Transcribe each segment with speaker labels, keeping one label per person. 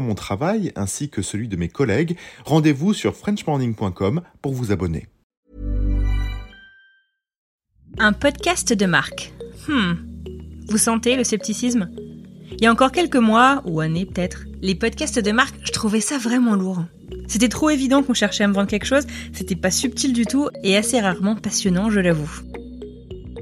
Speaker 1: mon travail ainsi que celui de mes collègues, rendez-vous sur frenchmorning.com pour vous abonner.
Speaker 2: Un podcast de marque. Hmm. Vous sentez le scepticisme? Il y a encore quelques mois, ou années peut-être, les podcasts de marque, je trouvais ça vraiment lourd. C'était trop évident qu'on cherchait à me vendre quelque chose, c'était pas subtil du tout et assez rarement passionnant, je l'avoue.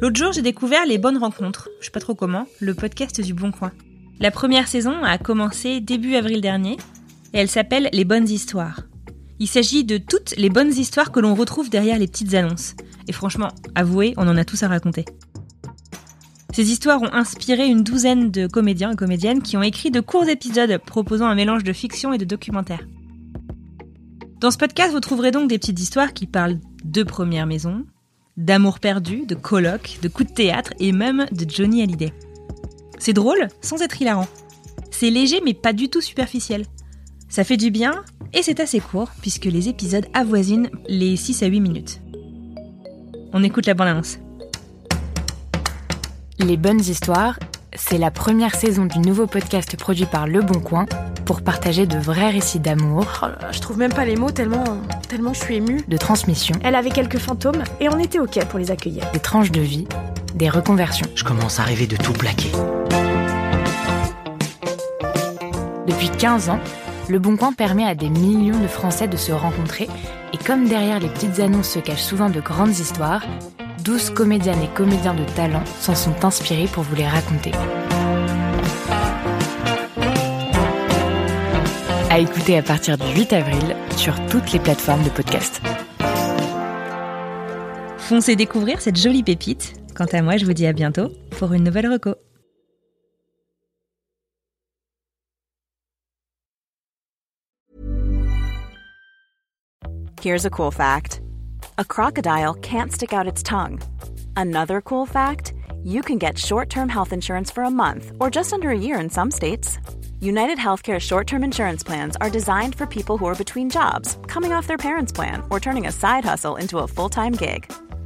Speaker 2: L'autre jour, j'ai découvert Les Bonnes Rencontres, je sais pas trop comment, le podcast du Bon Coin. La première saison a commencé début avril dernier et elle s'appelle Les bonnes histoires. Il s'agit de toutes les bonnes histoires que l'on retrouve derrière les petites annonces. Et franchement, avouez, on en a tous à raconter. Ces histoires ont inspiré une douzaine de comédiens et comédiennes qui ont écrit de courts épisodes proposant un mélange de fiction et de documentaire. Dans ce podcast, vous trouverez donc des petites histoires qui parlent de première maison, d'amour perdu, de colloques, de coups de théâtre et même de Johnny Hallyday. C'est drôle sans être hilarant. C'est léger mais pas du tout superficiel. Ça fait du bien et c'est assez court puisque les épisodes avoisinent les 6 à 8 minutes. On écoute la bande-annonce.
Speaker 3: Les bonnes histoires, c'est la première saison du nouveau podcast produit par Le Bon Coin pour partager de vrais récits d'amour.
Speaker 4: Oh je trouve même pas les mots tellement, tellement je suis émue.
Speaker 3: De transmission.
Speaker 4: Elle avait quelques fantômes et on était ok pour les accueillir.
Speaker 3: Des tranches de vie, des reconversions.
Speaker 5: Je commence à rêver de tout plaquer.
Speaker 3: Depuis 15 ans, Le Bon Coin permet à des millions de Français de se rencontrer et comme derrière les petites annonces se cachent souvent de grandes histoires, 12 comédiennes et comédiens de talent s'en sont inspirés pour vous les raconter. À écouter à partir du 8 avril sur toutes les plateformes de podcast.
Speaker 2: Foncez découvrir cette jolie pépite. Quant à moi, je vous dis à bientôt pour une nouvelle reco.
Speaker 6: Here's a cool fact a crocodile can't stick out its tongue. Another cool fact you can get short term health insurance for a month or just under a year in some states. United Healthcare short term insurance plans are designed for people who are between jobs, coming off their parents' plan, or turning a side hustle into a full time gig.